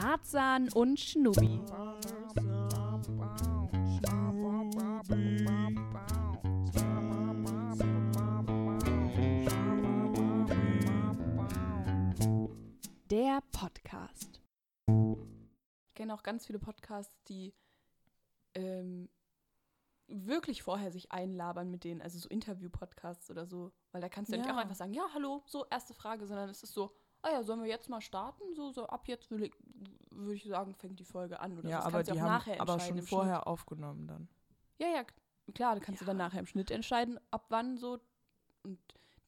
Tarzan und Schnubi. Der Podcast. Ich kenne auch ganz viele Podcasts, die ähm, wirklich vorher sich einlabern mit denen, also so Interview-Podcasts oder so, weil da kannst du ja. nicht auch einfach sagen, ja, hallo, so erste Frage, sondern es ist so, ah ja, sollen wir jetzt mal starten? So, so ab jetzt würde ich, würde ich sagen, fängt die Folge an oder Ja, aber die auch haben nachher aber schon vorher aufgenommen dann. Schnitt. Ja, ja, klar, da kannst du dann nachher im Schnitt entscheiden, ab wann so. Und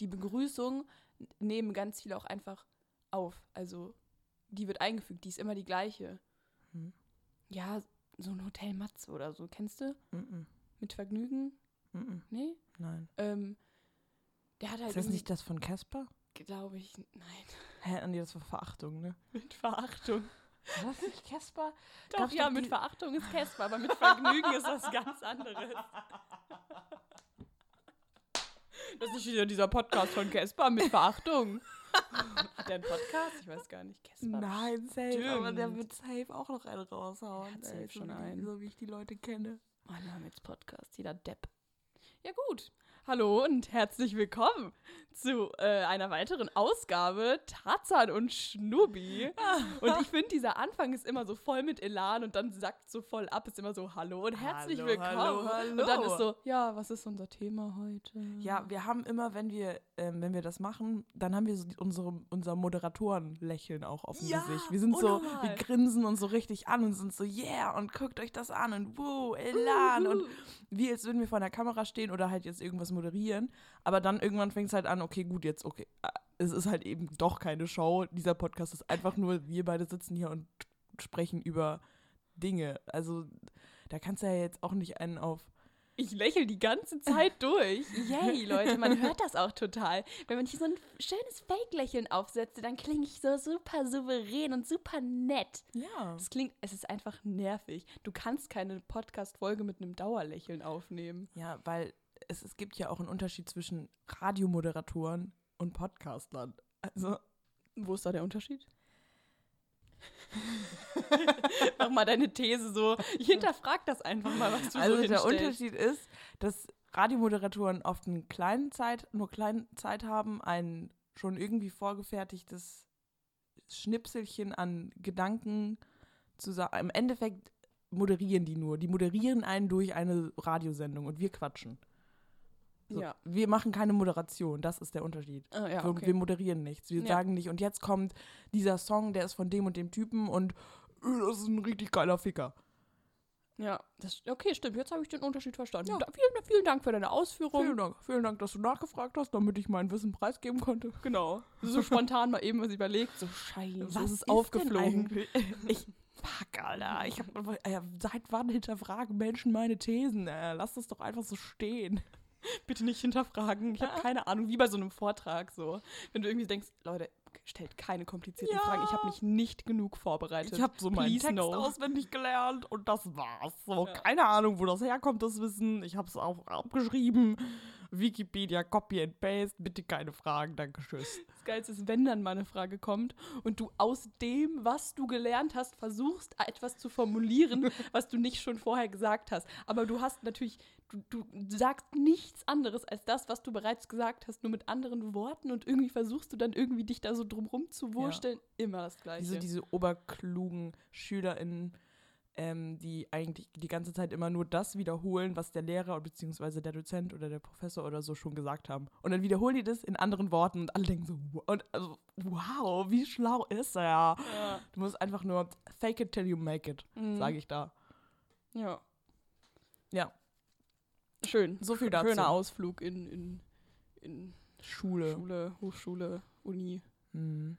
die Begrüßung nehmen ganz viele auch einfach auf. Also die wird eingefügt, die ist immer die gleiche. Hm. Ja, so ein Hotel Matze oder so, kennst du? Mhm. Mit Vergnügen? Mhm. Nee? Nein. Ähm, der hat halt Ist das nicht das von Casper? glaube ich, nein, Hä, nee, das war Verachtung, ne? mit Verachtung. War das nicht Casper? Doch, Gab's ja, doch mit Verachtung ist Casper, aber mit Vergnügen ist was ganz anderes. Das ist nicht wieder dieser Podcast von Casper mit Verachtung. Hat der einen Podcast? Ich weiß gar nicht. Casper. Nein, safe. Aber der Stimmt. wird safe auch noch einen raushauen. Hat safe ey, schon so einen. So wie ich die Leute kenne. Wir haben jetzt Podcast, jeder Depp. Ja gut. Hallo und herzlich willkommen zu äh, einer weiteren Ausgabe Tarzan und Schnubi. Und ich finde, dieser Anfang ist immer so voll mit Elan und dann sackt so voll ab, ist immer so Hallo und herzlich Hallo, willkommen. hallo, hallo. Und dann ist so, ja, was ist unser Thema heute? Ja, wir haben immer, wenn wir, ähm, wenn wir das machen, dann haben wir so unsere, unser Moderatoren-Lächeln auch auf dem Ja, Gesicht. Wir sind so, unnormal. wir grinsen uns so richtig an und sind so, yeah, und guckt euch das an und wow, Elan. Und wie als würden wir vor der Kamera stehen oder halt jetzt irgendwas moderieren. Aber dann irgendwann fängt es halt an, okay, gut, jetzt, okay. äh, Es ist halt eben doch keine Show. Dieser Podcast ist einfach nur, wir beide sitzen hier und sprechen über Dinge. Also da kannst du ja jetzt auch nicht einen auf. Ich lächle die ganze Zeit durch. Yay, Leute, man hört das auch total. Wenn man hier so ein schönes Fake-Lächeln aufsetzt, dann klinge ich so super souverän und super nett. Ja. Es klingt, es ist einfach nervig. Du kannst keine Podcast-Folge mit einem Dauerlächeln aufnehmen. Ja, weil es, es gibt ja auch einen Unterschied zwischen Radiomoderatoren und Podcastlern. Also, Wo ist da der Unterschied? Mach mal deine These so. Ich hinterfrag das einfach mal, was du also so der hinstellst. Unterschied ist, dass Radiomoderatoren oft eine kleine Zeit, nur kleine Zeit haben, ein schon irgendwie vorgefertigtes Schnipselchen an Gedanken zu sagen. Im Endeffekt moderieren die nur. Die moderieren einen durch eine Radiosendung und wir quatschen. So, Ja. Wir machen keine Moderation, das ist der Unterschied. Ah, ja, wir, okay. wir moderieren nichts. Wir Ja. sagen nicht, und jetzt kommt dieser Song, der ist von dem und dem Typen und äh, das ist ein richtig geiler Ficker. Ja, das, okay, stimmt. Jetzt habe ich den Unterschied verstanden. Ja. Da, vielen, vielen Dank für deine Ausführung. Vielen Dank. Vielen Dank, dass du nachgefragt hast, damit ich mein Wissen preisgeben konnte. Genau. So spontan mal eben was überlegt. So scheiße, Was was ist aufgeflogen? Ich, fuck, Alter. Ich hab, äh, seit wann hinterfragen Menschen meine Thesen? Äh, lass das doch einfach so stehen. Bitte nicht hinterfragen. Ich habe keine Ahnung, wie bei so einem Vortrag so. Wenn du irgendwie denkst, Leute, stellt keine komplizierten Ja. Fragen. Ich habe mich nicht genug vorbereitet. Ich habe so meinen Please Text no. auswendig gelernt und das war's. So, Ja. keine Ahnung, wo das herkommt, das Wissen. Ich habe es auch abgeschrieben. Wikipedia, Copy and Paste. Bitte keine Fragen, danke, tschüss. Das Geilste ist, wenn dann mal eine Frage kommt und du aus dem, was du gelernt hast, versuchst, etwas zu formulieren, was du nicht schon vorher gesagt hast. Aber du hast natürlich, du, du sagst nichts anderes als das, was du bereits gesagt hast, nur mit anderen Worten und irgendwie versuchst du dann irgendwie dich da so drumrum zu wursteln. Immer das Gleiche. Diese, diese oberklugen SchülerInnen, ähm, die eigentlich die ganze Zeit immer nur das wiederholen, was der Lehrer bzw. der Dozent oder der Professor oder so schon gesagt haben. Und dann wiederholen die das in anderen Worten und alle denken so, "Wo- und, also, wow, wie schlau ist er? ja. Du musst einfach nur fake it till you make it, Mhm. sage ich da. ja. Ja, Schön. so viel dazu. Schöner Ausflug in, in, in Schule. Schule, Hochschule, Uni, Mhm.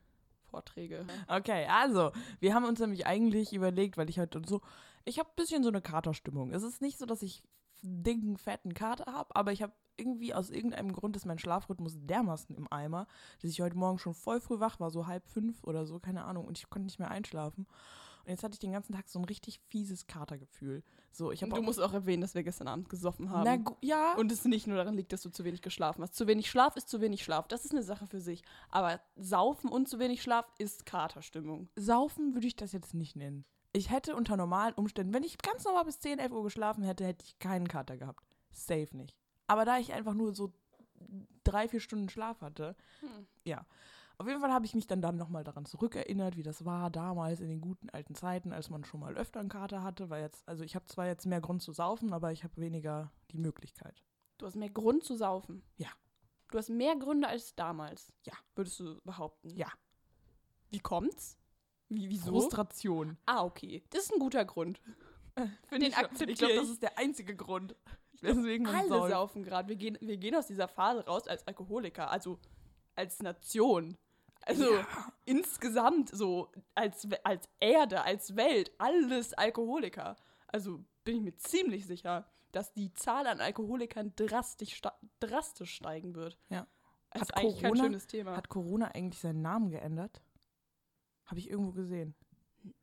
Vorträge. Okay, also, wir haben uns nämlich eigentlich überlegt, weil ich heute so, ich habe ein bisschen so eine Katerstimmung. Es ist nicht so, dass ich dicken, fetten Kater habe, aber ich habe irgendwie aus irgendeinem Grund ist mein Schlafrhythmus dermaßen im Eimer, dass ich heute Morgen schon voll früh wach war, so halb fünf oder so, keine Ahnung, und ich konnte nicht mehr einschlafen. Und jetzt hatte ich den ganzen Tag so ein richtig fieses Katergefühl. So, ich habe Du musst auch erwähnen, dass wir gestern Abend gesoffen haben. Na, ja. Und es nicht nur daran liegt, dass du zu wenig geschlafen hast. Zu wenig Schlaf ist zu wenig Schlaf. Das ist eine Sache für sich. Aber Saufen und zu wenig Schlaf ist Katerstimmung. Saufen würde ich das jetzt nicht nennen. Ich hätte unter normalen Umständen, wenn ich ganz normal bis 10, 11 Uhr geschlafen hätte, hätte ich keinen Kater gehabt. Safe nicht. Aber da ich einfach nur so drei, vier Stunden Schlaf hatte, Hm. ja. Auf jeden Fall habe ich mich dann, dann nochmal daran zurückerinnert, wie das war damals in den guten alten Zeiten, als man schon mal öfter einen Kater hatte, weil jetzt, also ich habe zwar jetzt mehr Grund zu saufen, aber ich habe weniger die Möglichkeit. Du hast mehr Grund zu saufen. Ja. Du hast mehr Gründe als damals. Ja. Würdest du behaupten. Ja. Wie kommt's? Wie, wieso? Frustration. Ah, okay. Das ist ein guter Grund. Finde Den akzeptiere ich glaube, das ist der einzige Grund. Weswegen man Alle säuft. saufen gerade. Wir gehen, wir gehen aus dieser Phase raus als Alkoholiker, also als Nation. Also insgesamt so als, als Erde, als Welt, alles Alkoholiker. Also bin ich mir ziemlich sicher, dass die Zahl an Alkoholikern drastisch, drastisch steigen wird. Ja. Das Hat ist eigentlich kein Corona- schönes Thema. Hat Corona eigentlich seinen Namen geändert? Habe ich irgendwo gesehen.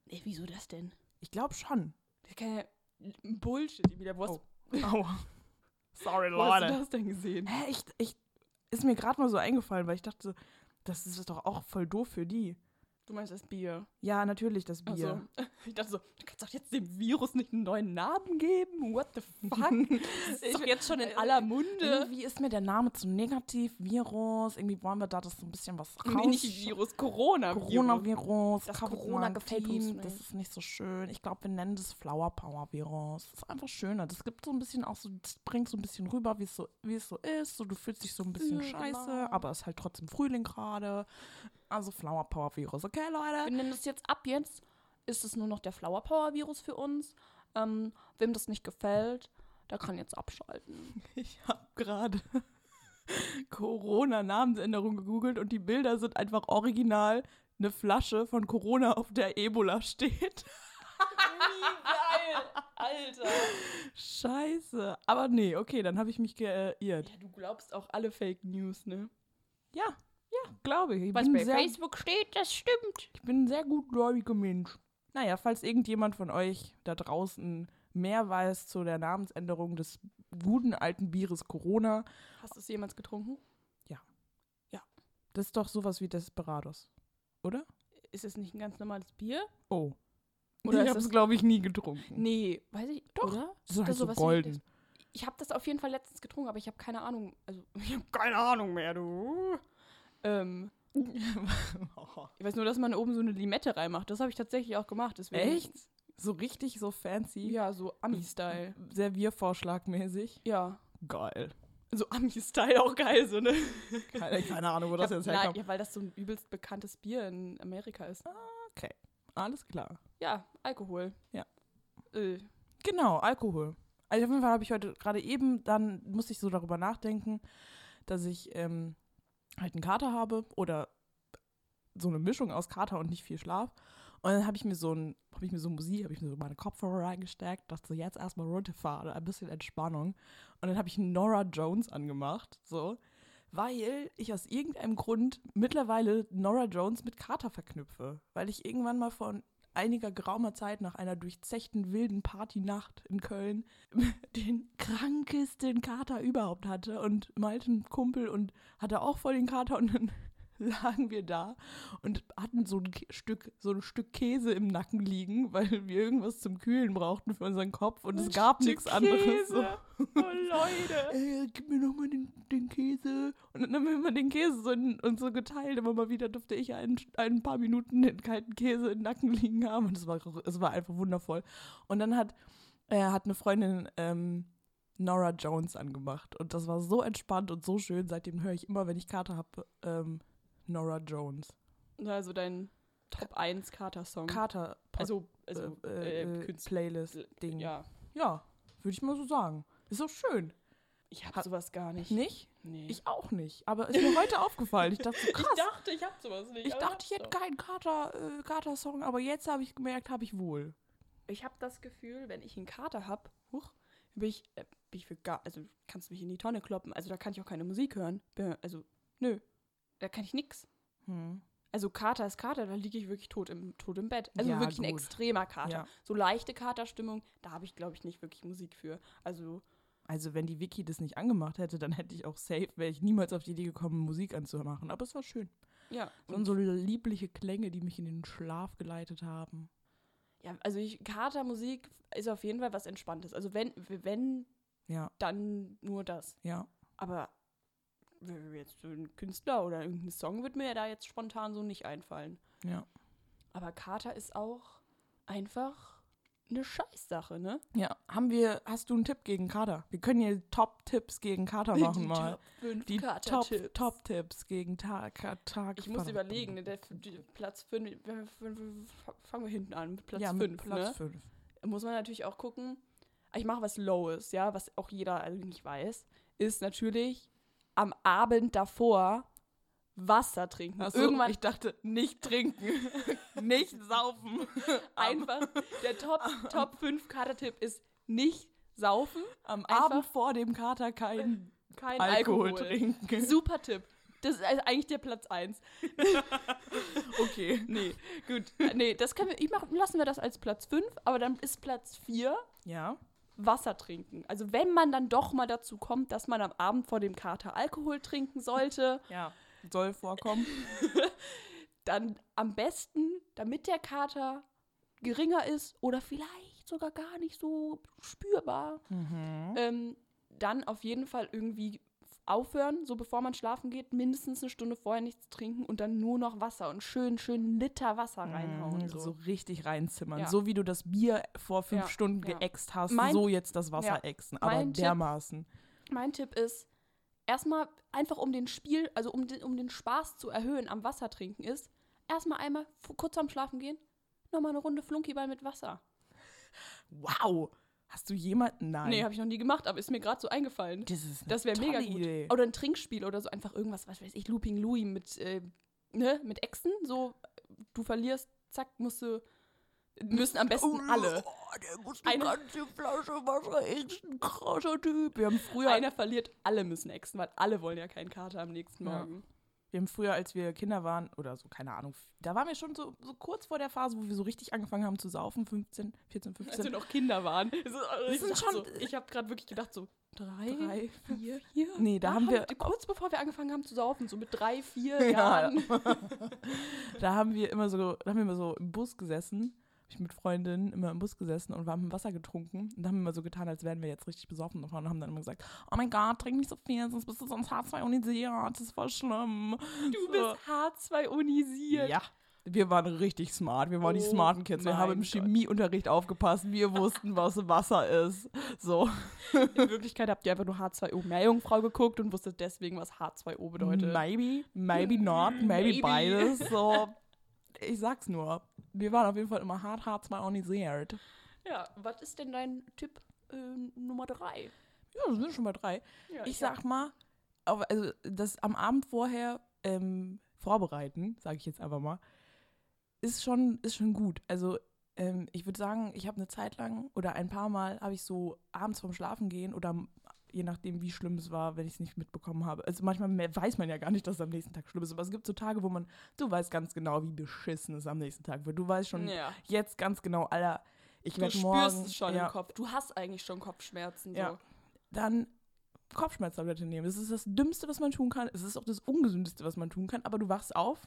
Ey, wieso das denn? Ich glaube schon. Das ist keine Bullshit wieder. Wo hast, Oh. Sorry, wo hast du das denn gesehen? Hä, ich, ich, ist mir gerade mal so eingefallen, weil ich dachte, das ist doch auch voll doof für die. Du meinst das Bier. Ja, natürlich das Bier. Also, ich dachte so, du kannst doch jetzt dem Virus nicht einen neuen Namen geben. What the fuck? Das ist doch jetzt schon in aller Munde. Irgendwie ist mir der Name zu negativ. Virus. Irgendwie wollen wir da das so ein bisschen was raus. Nee, nicht Virus, Corona. Coronavirus. Das Covid-19, Corona gefällt uns nicht. Das ist nicht so schön. Ich glaube, wir nennen das Flower Power Virus. Das ist einfach schöner. Das gibt so ein bisschen auch so, das bringt so ein bisschen rüber, wie es so, wie es so ist. So, du fühlst dich so ein bisschen Ja, scheiße, genau. aber es ist halt trotzdem Frühling gerade. Also Flower Power Virus, okay, Wir Leute? nennen das jetzt ab jetzt, ist es nur noch der Flower Power Virus für uns. Ähm, wem das nicht gefällt, der kann jetzt abschalten. Ich habe gerade Corona-Namensänderung gegoogelt und die Bilder sind einfach original eine Flasche von Corona, auf der Ebola steht. Wie geil, Alter. Scheiße. Aber nee, okay, dann habe ich mich geirrt. Ja, du glaubst auch alle Fake News, ne? Ja, glaube ich. Ich Was bei sehr, Facebook steht, das stimmt. ich bin ein sehr gutgläubiger Mensch. Naja, falls irgendjemand von euch da draußen mehr weiß zu der Namensänderung des guten alten Bieres Corona, Hast du es jemals getrunken? das ist doch sowas wie Desperados, oder? Ist es nicht ein ganz normales Bier? Oh. Oder ich habe es, glaube ich, nie getrunken. Nee, weiß ich. Doch, Oder? Das ist halt so golden. Ich habe das auf jeden Fall letztens getrunken, aber ich habe keine Ahnung. Also, ich habe keine Ahnung mehr, du. Ähm, ich weiß nur, dass man oben so eine Limette reinmacht. Das habe ich tatsächlich auch gemacht. Deswegen, Echt? So richtig so fancy? Ja, so Ami-Style. Serviervorschlagmäßig? Ja. Geil. So Ami-Style auch geil, so ne? Keine, keine Ahnung, wo das jetzt herkommt. ja, weil das so ein übelst bekanntes Bier in Amerika ist. Alles klar. Ja, Alkohol. Ja. Äh, Genau, Alkohol. Also auf jeden Fall habe ich heute gerade eben, dann musste ich so darüber nachdenken, dass ich ähm, halt einen Kater habe oder so eine Mischung aus Kater und nicht viel Schlaf. Und dann habe ich mir so ein, habe ich mir so Musik, habe ich mir so meine Kopfhörer reingesteckt, dachte so jetzt erstmal runterfahren, ein bisschen Entspannung. Und dann habe ich Nora Jones angemacht, so, weil ich aus irgendeinem Grund mittlerweile Nora Jones mit Kater verknüpfe. Weil ich irgendwann mal vor einiger geraumer Zeit nach einer durchzechten wilden Partynacht in Köln den krankesten Kater überhaupt hatte und Malte ein Kumpel und hatte auch voll den Kater und dann lagen wir da und hatten so ein Stück so ein Stück Käse im Nacken liegen, weil wir irgendwas zum Kühlen brauchten für unseren Kopf und es gab nichts anderes. So. Oh, Leute. Ey, gib mir noch mal den, den Käse. Und dann haben wir immer den Käse so in, und so geteilt. Immer mal wieder durfte ich ein, ein paar Minuten den kalten Käse im Nacken liegen haben. Und es war, es war einfach wundervoll. Und dann hat, äh, hat eine Freundin ähm, Nora Jones angemacht. Und das war so entspannt und so schön. Seitdem höre ich immer, wenn ich Kater habe, ähm, Nora Jones. Also dein Top 1 Kater-Song. Kater also, also äh, äh, äh, Künstler. Playlist-Ding. Ja, Ja. würde ich mal so sagen. Ist auch schön. Ich hab Hat- sowas gar nicht. Nicht? Nee. Ich auch nicht. Aber ist mir heute aufgefallen. Ich dachte so, krass. Ich dachte, ich hab sowas nicht. Ich dachte, ich hätte keinen Kater, äh, Kater-Song, aber jetzt habe ich gemerkt, habe ich wohl. Ich habe das Gefühl, wenn ich einen Kater hab, huch, bin ich, äh, bin ich für gar, also kannst du mich in die Tonne kloppen. Also da kann ich auch keine Musik hören. Also, nö, da kann ich nix. Hm. Also Kater ist Kater, da liege ich wirklich tot im, tot im Bett. Also Ja, wirklich ein gut. extremer Kater. Ja. So leichte Katerstimmung, da habe ich, glaube ich, nicht wirklich Musik für. Also, Also wenn die Vicky das nicht angemacht hätte, dann hätte ich auch safe, wäre ich niemals auf die Idee gekommen, Musik anzumachen. Aber es war schön. ja. Es waren so liebliche Klänge, die mich in den Schlaf geleitet haben. ja, also ich, Katermusik ist auf jeden Fall was Entspanntes. Also wenn, wenn, Ja, dann nur das. ja. Aber jetzt ein Künstler oder irgendein Song wird mir da jetzt spontan so nicht einfallen. Ja. Aber Kater ist auch einfach eine Scheißsache, ne? Ja, haben wir, hast du einen Tipp gegen Kater? Wir können hier Top-Tipps gegen Kater machen mal. Top 5 Die Kater-Tipps. Top- Top-Tipps gegen Tag. Tag Ich muss überlegen, ne, der, die, Platz 5, fangen wir hinten an, mit Platz ja, 5. mit Platz ne? 5. Muss man natürlich auch gucken, ich mache was Lowes, ja, was auch jeder eigentlich weiß, ist natürlich am Abend davor Wasser trinken. Achso, Irgendwann ich dachte, nicht trinken, nicht saufen. einfach, der Top, Top 5 Kater-Tipp ist nicht saufen, Am Einfach- Abend vor dem Kater kein kein Alkohol, Alkohol. trinken. Super Tipp. Das ist also eigentlich der Platz 1. Okay. Nee, gut. Nee, das können wir, ich mach, lassen wir das als Platz 5, aber dann ist Platz 4 Ja. Wasser trinken. Also wenn man dann doch mal dazu kommt, dass man am Abend vor dem Kater Alkohol trinken sollte, Ja. Soll vorkommen. dann am besten, damit der Kater geringer ist oder vielleicht sogar gar nicht so spürbar, Mhm. ähm, dann auf jeden Fall irgendwie aufhören, so bevor man schlafen geht, mindestens eine Stunde vorher nichts trinken und dann nur noch Wasser und schön, schön Liter Wasser reinhauen. Mhm, So. So richtig reinzimmern. Ja. So wie du das Bier vor fünf Ja, Stunden ja. geäxt hast, Mein- so jetzt das Wasser Ja. ächzen. Aber Mein Tipp- dermaßen. Mein Tipp ist, erstmal einfach um den Spiel, also um den, um den Spaß zu erhöhen am Wasser trinken ist, erstmal einmal kurz vorm Schlafen gehen, nochmal eine Runde Flunkyball mit Wasser. Wow. Hast du jemanden? Nein. Nee, habe ich noch nie gemacht, aber ist mir gerade so eingefallen. das Das wäre mega gut. Idee. Oder ein Trinkspiel oder so, einfach irgendwas, was weiß ich, Looping Louis mit, äh, ne, mit Echsen, so, du verlierst, zack, musst du, müssen am besten alle. Oh, der muss Eine- ganze Flasche Wasser echt ein krasser Typ. Wir haben früher, Einer verliert, alle müssen Echsen, weil alle wollen ja keinen Kater am nächsten Ja. Wir haben früher, als wir Kinder waren, oder so, keine Ahnung, da waren wir schon so, so kurz vor der Phase, wo wir so richtig angefangen haben zu saufen, 15, 14, 15. Als wir noch Kinder waren. Ich sind schon- so, ich habe gerade wirklich gedacht, so drei, Drei, vier, vier. Nee, da haben wir- kurz bevor wir angefangen haben zu saufen, so mit drei, vier Ja. Jahren. Da haben wir immer so, da haben wir immer so im Bus gesessen. Ich mit Freundinnen immer im Bus gesessen und wir haben Wasser getrunken. Und haben wir immer so getan, als wären wir jetzt richtig besoffen und haben dann immer gesagt, oh mein Gott, trink nicht so viel, sonst bist du sonst H2-ionisiert. Das ist voll schlimm. Du So. bist H2-onisiert. Ja. Wir waren richtig smart. Wir waren die Oh smarten Kids. Wir haben im. Chemieunterricht aufgepasst. Wir wussten, was Wasser ist. So. In Wirklichkeit habt ihr einfach nur H2O Meerjungfrau geguckt und wusstet deswegen, was H2O bedeutet. Maybe, maybe not, maybe, Maybe. beides. So. Ich sag's nur. Wir waren auf jeden Fall immer hart H2-ionisiert. Ja, was ist denn dein Tipp äh, Nummer drei? Ja, das sind schon mal drei. Ja, Ich sag mal, also das am Abend vorher ähm, vorbereiten, sage ich jetzt einfach mal, ist schon, ist schon gut. Also ähm, ich würde sagen, ich habe eine Zeit lang oder ein paar Mal habe ich so abends vorm Schlafen gehen oder je nachdem, wie schlimm es war, wenn ich es nicht mitbekommen habe. Also manchmal weiß man ja gar nicht, dass es am nächsten Tag schlimm ist. Aber es gibt so Tage, wo man, du weißt ganz genau, wie beschissen es am nächsten Tag wird. Du weißt schon ja. jetzt ganz genau, Alter, ich Du werde spürst morgen es schon ja, im Kopf. Du hast eigentlich schon Kopfschmerzen. So. Ja. dann Kopfschmerztablette nehmen. Das ist das Dümmste, was man tun kann. Es ist auch das Ungesündeste, was man tun kann. Aber du wachst auf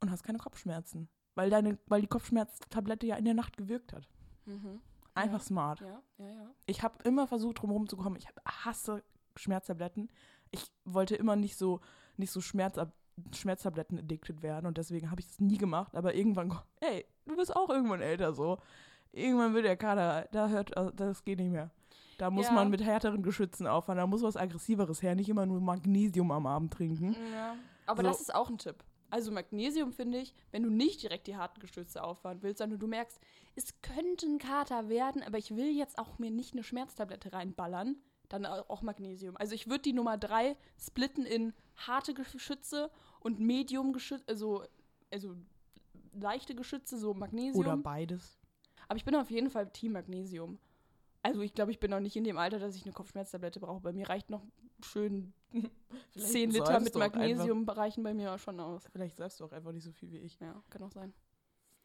und hast keine Kopfschmerzen. Weil, deine, weil die Kopfschmerztablette ja in der Nacht gewirkt hat. Mhm. Einfach Ja. smart. Ja, ja, ja. Ich habe immer versucht, drum zu kommen. Ich hasse Schmerztabletten. Ich wollte immer nicht so, nicht so Schmerzab Schmerztabletten addicted werden und deswegen habe ich das nie gemacht. Aber irgendwann, ey, du bist auch irgendwann älter so. Irgendwann wird der Kader, da hört, also das geht nicht mehr. Da muss Ja. man mit härteren Geschützen auffahren. Da muss was Aggressiveres her. Nicht immer nur Magnesium am Abend trinken. Ja. Aber So. das ist auch ein Tipp. Also Magnesium finde ich, wenn du nicht direkt die harten Geschütze auffahren willst, sondern du merkst, es könnte ein Kater werden, aber ich will jetzt auch mir nicht eine Schmerztablette reinballern, dann au- auch Magnesium. Also ich würde die Nummer drei splitten in harte Geschütze und Medium Geschütze, also, also leichte Geschütze, so Magnesium. Oder beides. Aber ich bin auf jeden Fall Team Magnesium. Also ich glaube, ich bin noch nicht in dem Alter, dass ich eine Kopfschmerztablette brauche. Bei mir reicht noch schön 10 Liter mit auch Magnesium reichen bei mir schon aus. Vielleicht säufst du auch einfach nicht so viel wie ich. Ja, kann auch sein.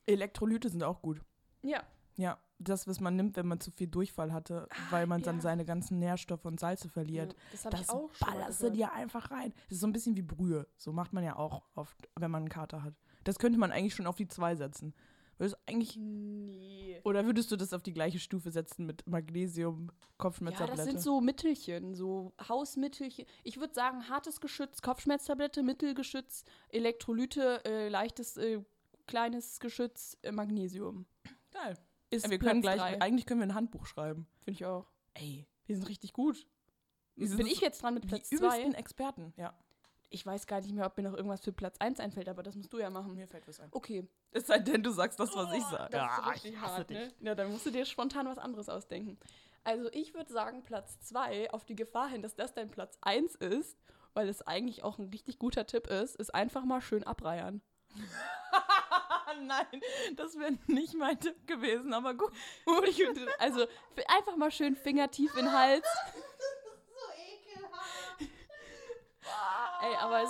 Elektrolyte sind auch gut. Ja, Ja, das, was man nimmt, wenn man zu viel Durchfall hatte, weil man dann ja. seine ganzen Nährstoffe und Salze verliert. ja, das habe ich Das auch ballerst du dir einfach rein. Das ist so ein bisschen wie Brühe. So macht man ja auch oft, wenn man einen Kater hat. Das könnte man eigentlich schon auf die 2 setzen. Würdest du eigentlich, Nee. oder würdest du das auf die gleiche Stufe setzen mit Magnesium, Ja, Kopfschmerztablette? das sind so Mittelchen, so Hausmittelchen. Ich würde sagen, hartes Geschütz, Kopfschmerztablette, Mittelgeschütz, Elektrolyte, äh, leichtes, äh, kleines Geschütz, äh, Magnesium. Geil. Ist Ja, wir können gleich, drei. eigentlich können wir ein Handbuch schreiben. Finde ich auch. Ey, Wir sind richtig gut. Bin ich jetzt dran mit die Platz übelsten 2? Experten. Ja, Ich weiß gar nicht mehr, ob mir noch irgendwas für Platz 1 einfällt, aber das musst du ja machen. mir fällt was ein. Okay. Es sei denn, du sagst das, was ich Oh, sage. Das ist Ja, richtig ich hasse hart, dich. ne? Ja, dann musst du dir spontan was anderes ausdenken. Also ich würde sagen, Platz 2, auf die Gefahr hin, dass das dein Platz 1 ist, weil es eigentlich auch ein richtig guter Tipp ist, ist einfach mal schön abreiern. Nein, das wäre nicht mein Tipp gewesen, aber gut. Ich also einfach mal schön fingertief in den Hals. Ey, aber es,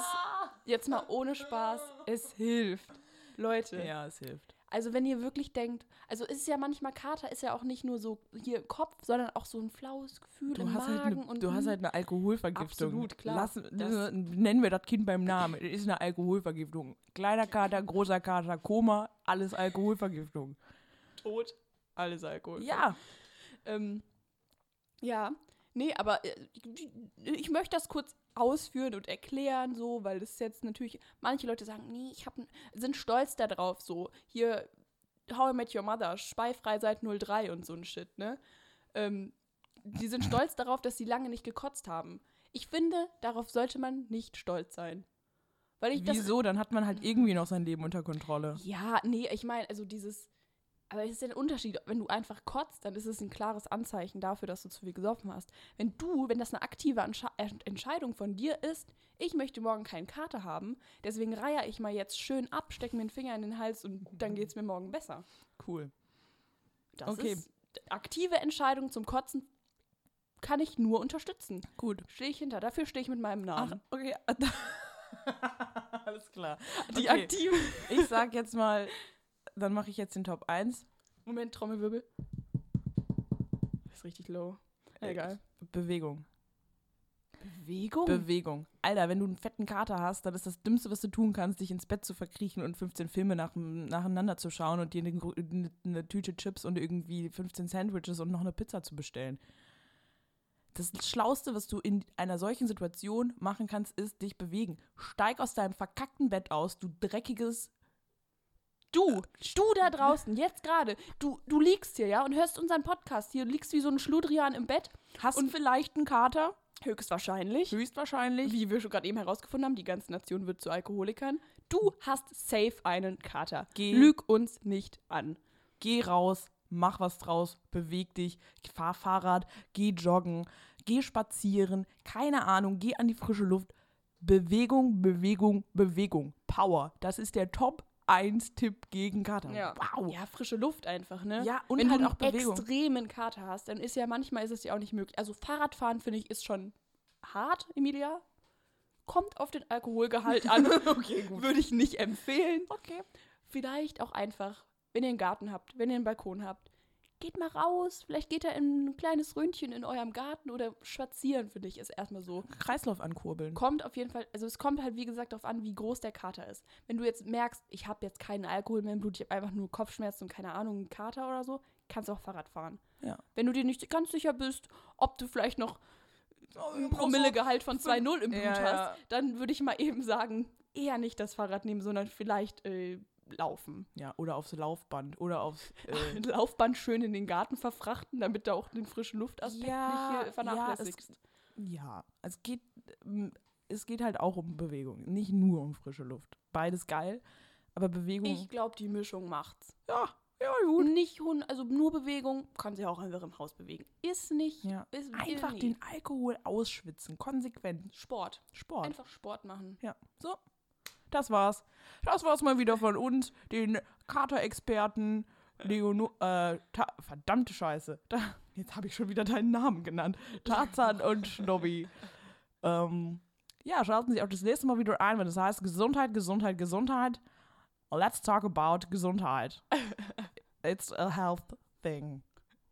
jetzt mal ohne Spaß, es hilft. Leute, Ja, es hilft. also wenn ihr wirklich denkt, also es ist ja manchmal Kater, ist ja auch nicht nur so hier im Kopf, sondern auch so ein flaues Gefühl Du im hast, halt Magen eine, und du hast halt eine Alkoholvergiftung. Absolut, klar. Lass, Das- nennen wir das Kind beim Namen. Es ist eine Alkoholvergiftung. Kleiner Kater, großer Kater, Koma, alles Alkoholvergiftung. tot, alles Alkohol. Ja. Ähm, ja, nee, aber äh, ich, ich möchte das kurz ausführen und erklären, so, weil das jetzt natürlich, manche Leute sagen, nee, ich hab, sind stolz darauf, so, hier, How I Met Your Mother, speifrei seit 03 und so ein Shit, ne? Ähm, die sind stolz darauf, dass sie lange nicht gekotzt haben. Ich finde, darauf sollte man nicht stolz sein. Weil ich das Wieso? Dann hat man halt irgendwie noch sein Leben unter Kontrolle. ja, nee, ich meine, also dieses. Aber es ist ja ein Unterschied. Wenn du einfach kotzt, dann ist es ein klares Anzeichen dafür, dass du zu viel gesoffen hast. Wenn du, wenn das eine aktive Ansche Entscheidung von dir ist, ich möchte morgen keinen Kater haben, deswegen reihe ich mal jetzt schön ab, stecke mir den Finger in den Hals und dann geht es mir morgen besser. Cool. Das Okay. ist aktive Entscheidung zum Kotzen kann ich nur unterstützen. Gut. Stehe ich hinter. Dafür stehe ich mit meinem Ach, Namen. okay. Alles klar. Die okay. aktive. Ich sag jetzt mal, dann mache ich jetzt den Top 1. Moment, Trommelwirbel. ist richtig low. Egal. Bewegung. Bewegung? Bewegung. Alter, wenn du einen fetten Kater hast, dann ist das Dümmste, was du tun kannst, dich ins Bett zu verkriechen und 15 Filme nach, nacheinander zu schauen und dir eine, eine Tüte Chips und irgendwie 15 Sandwiches und noch eine Pizza zu bestellen. Das Schlauste, was du in einer solchen Situation machen kannst, ist dich bewegen. Steig aus deinem verkackten Bett aus, du dreckiges. Du, du da draußen, jetzt gerade, du, du liegst hier, ja, und hörst unseren Podcast hier, du liegst wie so ein Schludrian im Bett. Hast Und- und vielleicht einen Kater? Höchstwahrscheinlich. Höchstwahrscheinlich. Wie wir schon gerade eben herausgefunden haben, die ganze Nation wird zu Alkoholikern. Du hast safe einen Kater. Geh. Lüg uns nicht an. geh raus, mach was draus, beweg dich, fahr Fahrrad, geh joggen, geh spazieren, keine Ahnung, geh an die frische Luft. Bewegung, Bewegung, Bewegung. Power. Das ist der Top 1 Tipp gegen Kater. Wow. Ja, frische Luft einfach, ne? Ja, und Wenn halt du auch einen Bewegung. extremen Kater hast, dann ist ja manchmal ist es ja auch nicht möglich. Also Fahrradfahren, finde ich, ist schon hart, Emilia. Kommt auf den Alkoholgehalt an. Okay, gut. Würde ich nicht empfehlen. Okay. Vielleicht auch einfach, wenn ihr einen Garten habt, wenn ihr einen Balkon habt, geht mal raus. Vielleicht geht er in ein kleines Röntchen in eurem Garten oder spazieren, finde ich, ist erstmal so. Kreislauf ankurbeln. Kommt auf jeden Fall, also es kommt halt wie gesagt darauf an, wie groß der Kater ist. Wenn du jetzt merkst, ich habe jetzt keinen Alkohol mehr im Blut, ich habe einfach nur Kopfschmerzen und keine Ahnung, einen Kater oder so, kannst du auch Fahrrad fahren. Ja. Wenn du dir nicht ganz sicher bist, ob du vielleicht noch ein Promillegehalt von 2,0 im Blut Ja, hast, ja. dann würde ich mal eben sagen, eher nicht das Fahrrad nehmen, sondern vielleicht äh, laufen. Ja, oder aufs Laufband oder aufs. Äh, Laufband schön in den Garten verfrachten, damit du auch den frischen Luftaspekt Ja, nicht ja, hier vernachlässigst. ja, es geht, ähm, es geht halt auch um Bewegung, nicht nur um frische Luft. Beides geil, aber Bewegung. ich glaube, die Mischung macht's. ja, ja, gut. Nicht Hund, also nur Bewegung, kann sich auch einfach im Haus bewegen. Ist nicht. Ja. Ist, Einfach den Alkohol ausschwitzen, konsequent. Sport. Sport. Einfach Sport machen. Ja, so. Das war's. Das war's mal wieder von uns, den Kater-Experten. Leono, äh, verdammte Scheiße. Da, jetzt habe ich schon wieder deinen Namen genannt. Tarzan und Schnobby. Ähm, ja, schalten Sie auch das nächste Mal wieder ein, wenn es heißt Gesundheit, Gesundheit, Gesundheit. Let's talk about Gesundheit. It's a health thing.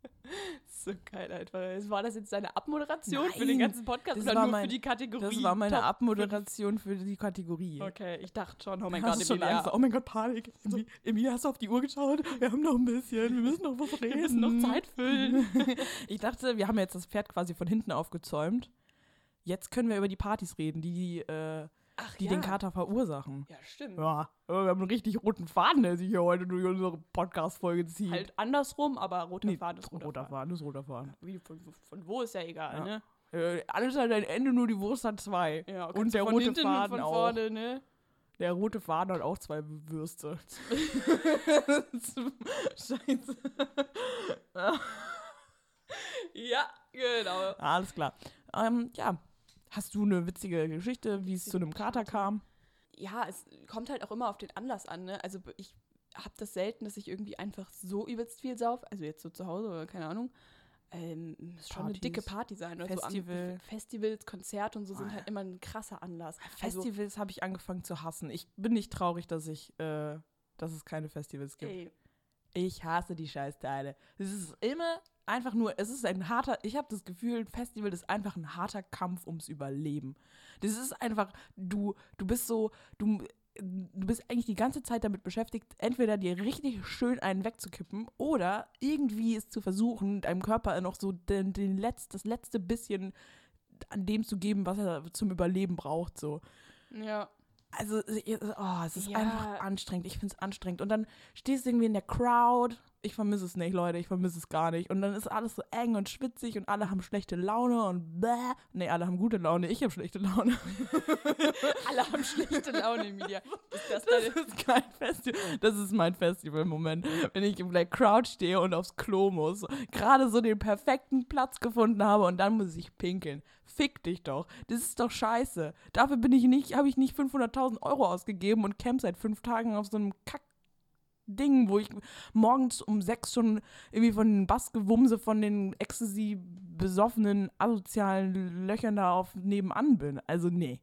So geil, einfach. War das jetzt deine Abmoderation für Nein, den ganzen Podcast das oder war nur mein- für die Kategorie? Das war meine Top Abmoderation für die Kategorie. Okay, ich dachte schon, oh mein Gott, Emilia. Oh mein Gott, Panik. Emi- Emilia, hast du auf die Uhr geschaut? Wir haben noch ein bisschen. Wir müssen noch was reden. Wir müssen noch Zeit füllen. Ich dachte, wir haben jetzt das Pferd quasi von hinten aufgezäumt. Jetzt können wir über die Partys reden, die, äh, Ach die den Kater verursachen. Ja, stimmt. Ja, wir haben einen richtig roten Faden, der sich hier heute durch unsere Podcast-Folge zieht. Halt andersrum, aber roter Nee, Faden ist roter, roter Faden. Faden ist roter Faden. Wie, von, von wo ist ja egal, Ja. ne? Äh, alles hat ein Ende, nur die Wurst hat zwei. Ja, Und der von rote Faden auch. vorne, ne? Der rote Faden hat auch zwei Würste. Scheiße. Ja, genau. Alles klar. Ähm, ja. Hast du eine witzige Geschichte, wie es zu einem Kater kam? Ja, es kommt halt auch immer auf den Anlass an, ne? Also ich habe das selten, dass ich irgendwie einfach so übelst viel sauf. Also jetzt so zu Hause oder keine Ahnung. Ähm, es schon eine dicke Party sein. Oder Festival. So Festivals, Konzerte und so sind Ah, halt immer ein krasser Anlass. Also, Festivals habe ich angefangen zu hassen. Ich bin nicht traurig, dass ich, äh, dass es keine Festivals gibt. ey, Ich hasse die Scheißteile. Es ist immer einfach nur, es ist ein harter, ich habe das Gefühl, ein Festival ist einfach ein harter Kampf ums Überleben. Das ist einfach, du, du bist so, du, du bist eigentlich die ganze Zeit damit beschäftigt, entweder dir richtig schön einen wegzukippen oder irgendwie es zu versuchen, deinem Körper noch so den, den Letz-, das letzte bisschen an dem zu geben, was er zum Überleben braucht, so. ja. Also, oh, es ist Ja. einfach anstrengend. Ich finde es anstrengend. Und dann stehst du irgendwie in der Crowd. Ich vermisse es nicht, Leute. Ich vermisse es gar nicht. Und dann ist alles so eng und schwitzig und alle haben schlechte Laune und bäh. Nee, alle haben gute Laune. Ich habe schlechte Laune. Alle haben schlechte Laune, Emilia. Ist das Das ist kein Festival. Das ist mein Festival-Moment. Wenn ich in der Crowd stehe und aufs Klo muss. Gerade so den perfekten Platz gefunden habe und dann muss ich pinkeln. Fick dich doch. Das ist doch scheiße. Dafür bin ich nicht, habe ich nicht 500.000 Euro ausgegeben und camp seit fünf Tagen auf so einem Kack. Ding, wo ich morgens um sechs schon irgendwie von den Bassgewumse von den Ecstasy besoffenen asozialen Löchern da auf nebenan bin. Also nee.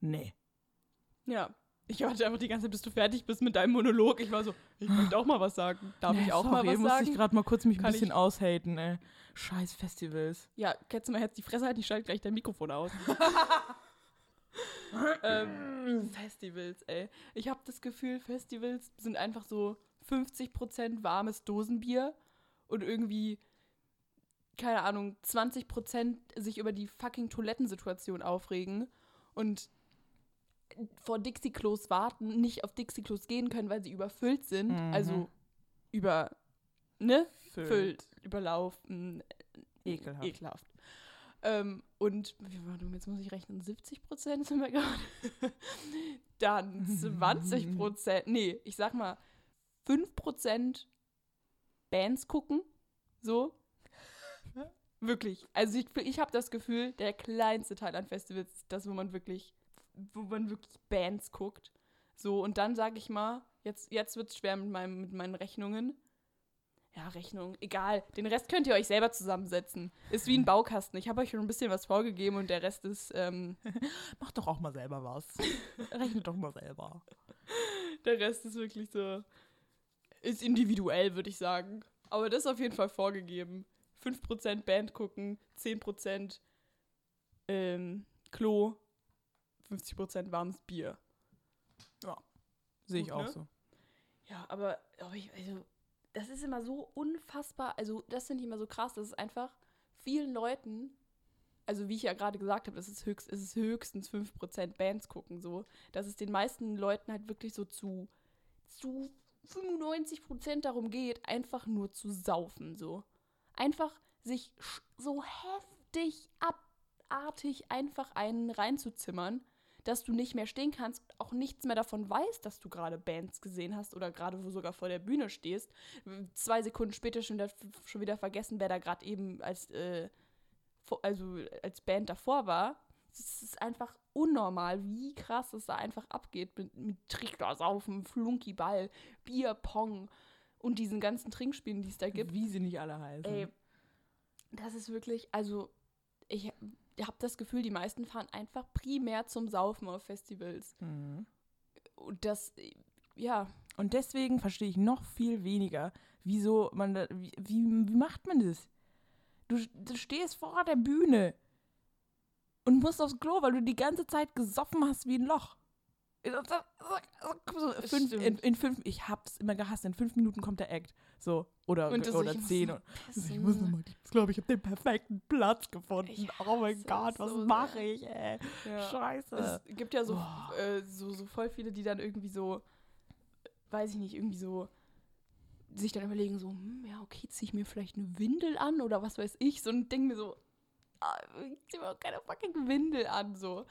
Nee. ja. Ich warte einfach die ganze Zeit, bis du fertig bist mit deinem Monolog. Ich war so, ich möchte auch mal was sagen. Darf Nee, ich auch sorry, mal was musste sagen? ich gerade mal kurz mich ein bisschen ich- aushaten, ey. Scheiß Festivals. Ja, kennst du mal jetzt die Fresse halt, ich schalte gleich dein Mikrofon aus. ähm, Festivals, ey. Ich habe das Gefühl, Festivals sind einfach so 50% warmes Dosenbier und irgendwie, keine Ahnung, 20% sich über die fucking Toilettensituation aufregen und vor Dixie-Klos warten, nicht auf Dixie-Klos gehen können, weil sie überfüllt sind. Mhm. Also über, ne? Füllt. Füllt, überlaufen, Ekelhaft. ekelhaft. Ähm, und jetzt muss ich rechnen, 70 Prozent sind wir gerade. Dann 20 Prozent, nee, ich sag mal 5 Prozent Bands gucken, so. Wirklich. Also ich, ich habe das Gefühl, der kleinste Teil an Festivals ist das, wo man wirklich, wo man wirklich Bands guckt. So, und dann sage ich mal, jetzt, jetzt wird es schwer mit, meinem, mit meinen Rechnungen. Ja, Rechnung, egal. Den Rest könnt ihr euch selber zusammensetzen. Ist wie ein Baukasten. Ich habe euch schon ein bisschen was vorgegeben und der Rest ist, ähm, Mach doch auch mal selber was. Rechne doch mal selber. der Rest ist wirklich so, ist individuell, würde ich sagen. Aber das ist auf jeden Fall vorgegeben. 5% Band gucken, 10% ähm, Klo, 50% warmes Bier. Sehe ich Gut, auch ne? so. Ja, aber, aber ich, also, das ist immer so unfassbar, also das finde ich immer so krass, dass es einfach vielen Leuten, also wie ich ja gerade gesagt habe, das ist, höchst, es ist höchstens 5% Bands gucken so, dass es den meisten Leuten halt wirklich so zu, zu 95% darum geht, einfach nur zu saufen so. Einfach sich so heftig abartig einfach einen reinzuzimmern, dass du nicht mehr stehen kannst und auch nichts mehr davon weißt, dass du gerade Bands gesehen hast oder gerade wo sogar vor der Bühne stehst. Zwei Sekunden später schon wieder, schon wieder vergessen, wer da gerade eben als, äh, also als Band davor war. Es ist einfach unnormal, wie krass es da einfach abgeht mit, mit Trichtersaufen, Flunkyball, Bierpong und diesen ganzen Trinkspielen, die es da gibt. Wie sie nicht alle heißen. Ey, das ist wirklich, also ich habe das Gefühl, die meisten fahren einfach primär zum Saufen auf Festivals. Mhm. Und das, ja, Und deswegen verstehe ich noch viel weniger, wieso man da, wie, wie, wie macht man das? Du, du stehst vor der Bühne und musst aufs Klo, weil du die ganze Zeit gesoffen hast wie ein Loch. So, Fünf, in, in fünf, ich hab's immer gehasst, in fünf Minuten kommt der Act. So, oder, Und oder muss zehn. Und, pissen. ich muss nochmal, ich glaube, ich habe den perfekten Platz gefunden. Ich oh mein Gott, was so mache ich, ey? ja. Scheiße. Es gibt ja so, Boah. äh, so, so voll viele, die dann irgendwie so, weiß ich nicht, irgendwie so sich dann überlegen, so, hm, ja, okay, ziehe ich mir vielleicht eine Windel an oder was weiß ich, so ein Ding mir so, ah, ich zieh mir auch keine fucking Windel an, so.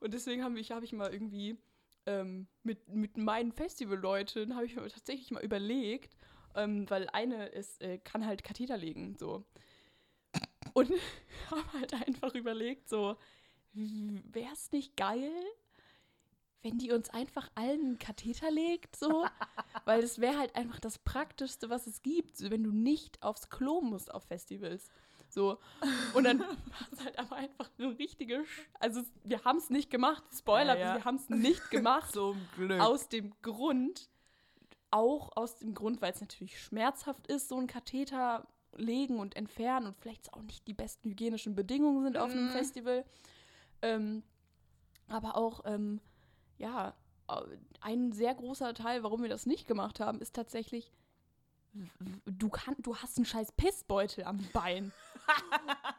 Und deswegen habe ich, hab ich mal irgendwie ähm, mit, mit meinen Festivalleuten, habe ich mir tatsächlich mal überlegt, ähm, weil eine ist, äh, kann halt Katheter legen, so. Und habe halt einfach überlegt, so, wäre es nicht geil, wenn die uns einfach allen einen Katheter legt, so? Weil das wäre halt einfach das Praktischste, was es gibt, wenn du nicht aufs Klo musst auf Festivals. So. Und dann war es halt aber einfach eine richtige. Sch also, wir haben es nicht gemacht. Spoiler, Ja, ja. wir haben es nicht gemacht. Zum Glück. Aus dem Grund, auch aus dem Grund, weil es natürlich schmerzhaft ist, so einen Katheter legen und entfernen und vielleicht auch nicht die besten hygienischen Bedingungen sind auf einem Mhm. Festival. Ähm, aber auch, ähm, ja, ein sehr großer Teil, warum wir das nicht gemacht haben, ist tatsächlich, du, kann, du hast einen scheiß Pissbeutel am Bein.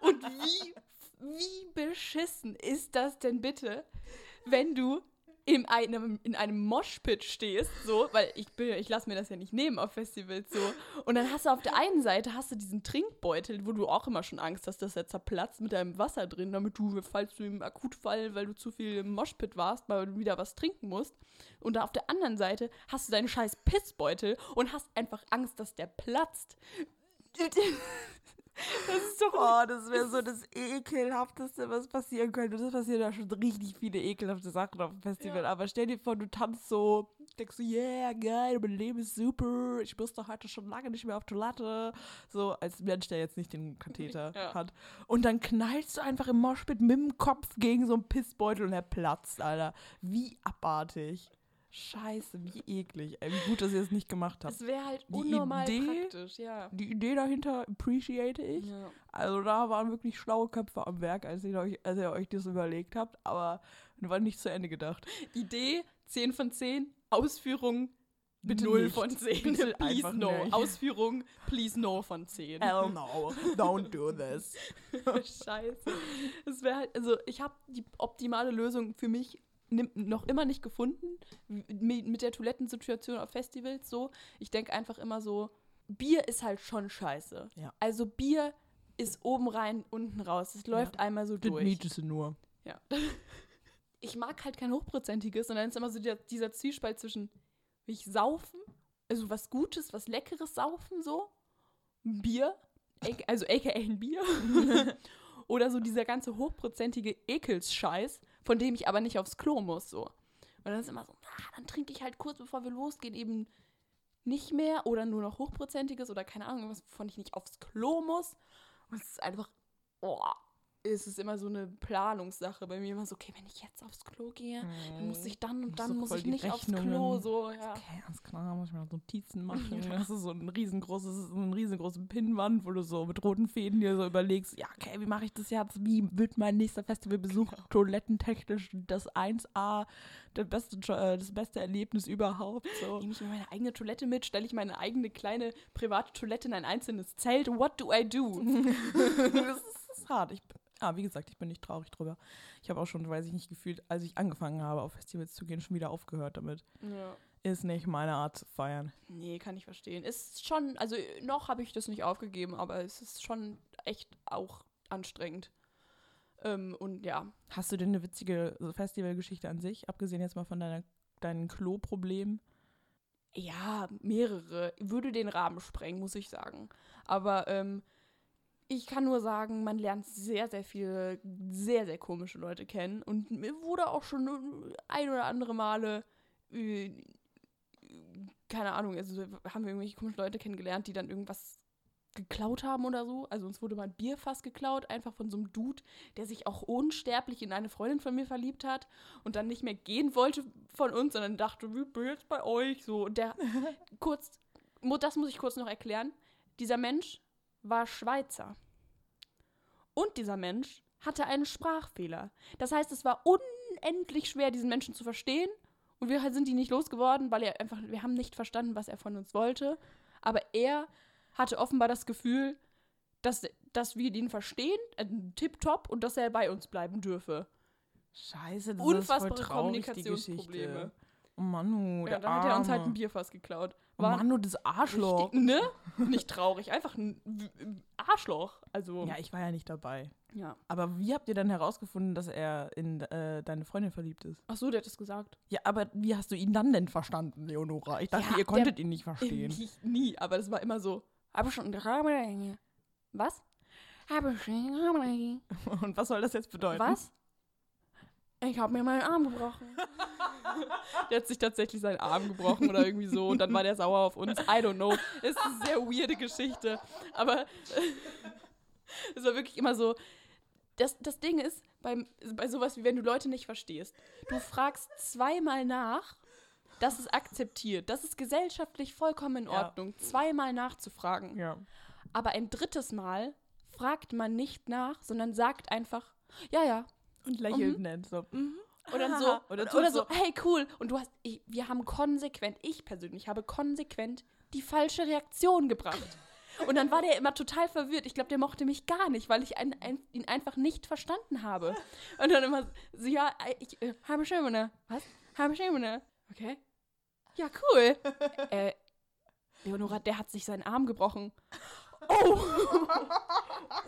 Und wie, wie beschissen ist das denn bitte, wenn du in einem, in einem Moshpit stehst, so, weil ich bin, ich lasse mir das ja nicht nehmen auf Festivals, so. Und dann hast du auf der einen Seite hast du diesen Trinkbeutel, wo du auch immer schon Angst hast, dass er zerplatzt mit deinem Wasser drin, damit du, falls du im Akutfall, weil du zu viel im Moshpit warst, mal wieder was trinken musst. Und auf der anderen Seite hast du deinen scheiß Pissbeutel und hast einfach Angst, dass der platzt. Das ist doch Oh, das wäre so das ekelhafteste, was passieren könnte. Das passieren ja schon richtig viele ekelhafte Sachen auf dem Festival. Ja. Aber stell dir vor, du tanzt so, denkst so, yeah, geil, mein Leben ist super. Ich musste heute schon lange nicht mehr auf Toilette. So als Mensch, der jetzt nicht den Katheter Ja. hat. Und dann knallst du einfach im Moshpit mit dem Kopf gegen so einen Pissbeutel und er platzt, Alter. Wie abartig. Scheiße, wie eklig. Ey, wie gut, dass ihr es nicht gemacht habt. Es wäre halt Die unnormal Idee- praktisch, ja. Die Idee dahinter appreciate ich. ja. Also da waren wirklich schlaue Köpfe am Werk, als ihr euch, als ihr euch das überlegt habt, aber war nicht zu Ende gedacht. Idee 10 von 10, Ausführung Bitte 0 nicht. von 10. Bitte please no. nicht. Ausführung, please no von 10. Hell no, don't do this. Scheiße. Es wäre halt, also ich habe die optimale Lösung für mich noch immer nicht gefunden mit, der Toilettensituation auf Festivals so. Ich denke einfach immer so, Bier ist halt schon scheiße. Ja. Also Bier ist oben rein, unten raus. Es läuft einmal so Das durch. mietest du nur. Ja. Ich mag halt kein hochprozentiges, sondern es ist immer so der, dieser Zwiespalt zwischen will ich saufen, also was Gutes, was Leckeres saufen, so, Bier, also aka ein Bier, oder so dieser ganze hochprozentige Ekelsscheiß, von dem ich aber nicht aufs Klo muss, so. Und dann ist immer so, ah, dann trinke ich halt kurz bevor wir losgehen eben nicht mehr oder nur noch hochprozentiges oder keine Ahnung, was, wovon ich nicht aufs Klo muss. Und es ist einfach, oh, es ist immer so eine Planungssache bei mir. Immer so, okay, wenn ich jetzt aufs Klo gehe, dann muss ich dann und dann muss ich nicht aufs Klo. Rechnungen. So, ja. Okay, alles klar, muss ich mal Notizen machen. Das ist so ein riesengroßes, so ein riesengroße Pinnwand, wo du so mit roten Fäden dir so überlegst, ja, okay, wie mache ich das jetzt? Wie wird mein nächster Festivalbesuch Genau. toilettentechnisch das 1A, das beste, äh, das beste Erlebnis überhaupt? So. Nehme ich mir meine eigene Toilette mit, stelle ich meine eigene kleine private Toilette in ein einzelnes Zelt. What do I do? das ist hart. Ich, bin- ja, wie gesagt, ich bin nicht traurig drüber. Ich habe auch schon, weiß ich nicht, gefühlt, als ich angefangen habe, auf Festivals zu gehen, schon wieder aufgehört damit. ja. Ist nicht meine Art zu feiern. Nee, kann ich verstehen. Ist schon, also noch habe ich das nicht aufgegeben, aber es ist schon echt auch anstrengend. Ähm, und ja, Hast du denn eine witzige Festivalgeschichte an sich, abgesehen jetzt mal von deiner, deinen Klo-Problemen? Ja, mehrere. Würde den Rahmen sprengen, muss ich sagen. Aber ähm, ich kann nur sagen, man lernt sehr, sehr viele, sehr, sehr komische Leute kennen. Und mir wurde auch schon ein oder andere Male äh, keine Ahnung, also haben wir irgendwelche komischen Leute kennengelernt, die dann irgendwas geklaut haben oder so. Also uns wurde mal ein Bierfass geklaut, einfach von so einem Dude, der sich auch unsterblich in eine Freundin von mir verliebt hat und dann nicht mehr gehen wollte von uns, sondern dachte, wir bin jetzt bei euch. So, und der kurz, das muss ich kurz noch erklären. Dieser Mensch war Schweizer. Und dieser Mensch hatte einen Sprachfehler. Das heißt, es war unendlich schwer, diesen Menschen zu verstehen. Und wir sind die nicht losgeworden, weil er einfach, wir haben nicht verstanden, was er von uns wollte. Aber er hatte offenbar das Gefühl, dass, dass wir ihn verstehen, äh, tipptopp, und dass er bei uns bleiben dürfe. Scheiße, das Unfassbare ist voll traurig, die Kommunikationsprobleme. Geschichte. Oh Manu, Ja, dann hat er uns halt ein Bierfass geklaut. Oh War Manu, das Arschloch. richtig, ne? Nicht traurig, einfach ein Arschloch. Also, Ja, ich war ja nicht dabei. ja. Aber wie habt ihr dann herausgefunden, dass er in äh, deine Freundin verliebt ist? Ach so, der hat es gesagt. Ja, aber wie hast du ihn dann denn verstanden, Leonora? Ich dachte, Ja, ihr konntet der- ihn nicht verstehen. Ich nie, aber das war immer so. Habe schon Was? Habe schon Und was soll das jetzt bedeuten? Was? Ich habe mir meinen Arm gebrochen. der hat sich tatsächlich seinen Arm gebrochen oder irgendwie so und dann war der sauer auf uns. I don't know. Es ist eine sehr weirde Geschichte. Aber es war wirklich immer so. Das, das Ding ist, beim, bei sowas wie wenn du Leute nicht verstehst, du fragst zweimal nach, das ist akzeptiert. Das ist gesellschaftlich vollkommen in Ja. Ordnung, zweimal nachzufragen. Ja. Aber ein drittes Mal fragt man nicht nach, sondern sagt einfach, ja, ja. Und lächelt nett so. Mhm. Oder so, Oder oder, so. so, hey, cool. Und du hast, ich, wir haben konsequent, ich persönlich habe konsequent die falsche Reaktion gebracht. Und dann war der immer total verwirrt. Ich glaube, der mochte mich gar nicht, weil ich ein, ein, ihn einfach nicht verstanden habe. Und dann immer so, ja, ich äh, habe schon ne? Was? Habe schon ne? Okay. Ja, cool. äh, Leonora, der hat sich seinen Arm gebrochen. Oh!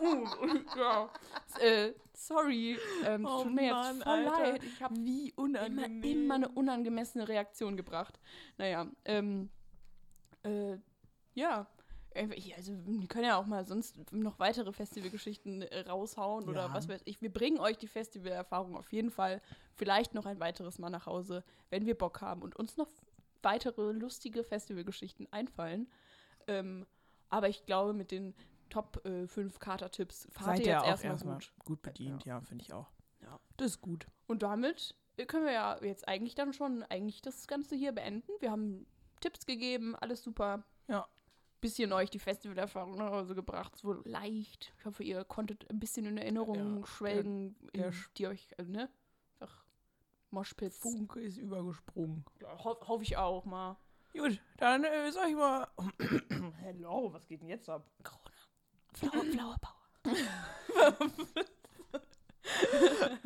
uh, ja. äh, sorry. Ähm, Oh tut mir Mann, jetzt voll Alter. leid. Ich habe Wie immer, unangenehm. immer eine unangemessene Reaktion gebracht. Naja, ähm, äh, ja. Äh, Also, wir können ja auch mal sonst noch weitere Festivalgeschichten äh, raushauen oder Ja. was weiß ich. Wir bringen euch die Festivalerfahrung auf jeden Fall vielleicht noch ein weiteres Mal nach Hause, wenn wir Bock haben und uns noch weitere lustige Festivalgeschichten einfallen. Ähm, aber ich glaube, mit den Top 5 Kater-Tipps fahrt ihr jetzt auch erstmal erstmal gut. gut bedient, ja, finde ich auch. Ja. Das ist gut. Und damit äh, können wir ja jetzt eigentlich dann schon eigentlich das Ganze hier beenden. Wir haben Tipps gegeben, alles super. Ja. Bisschen euch die Festivalerfahrung nach Hause gebracht. Wurde leicht. Ich hoffe, ihr konntet ein bisschen in Erinnerungen Ja, schwelgen, der in Sch- die euch, äh, ne? Einfach Moshpits. Funke ist übergesprungen. Ja, ho hoffe ich auch mal. Gut, dann äh, sag ich mal. Hello, was geht denn jetzt ab? Flower, Flower Power.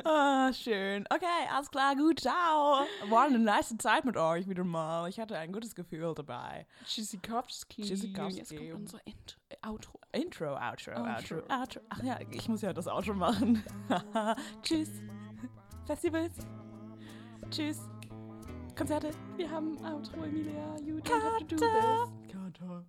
Ah, schön. Okay, alles klar, gut, ciao. War eine nice Zeit mit euch wieder mal. Ich hatte ein gutes Gefühl dabei. Tschüssikowski. Tschüssikowski. Jetzt kommt unser Int äh, Outro. Intro, Outro, Outro, Outro. Outro. Ach ja, ich muss ja das Outro machen. Tschüss. Festivals. Tschüss. Konzerte. Wir haben Outro, Emilia. You don't have to do this. Kata.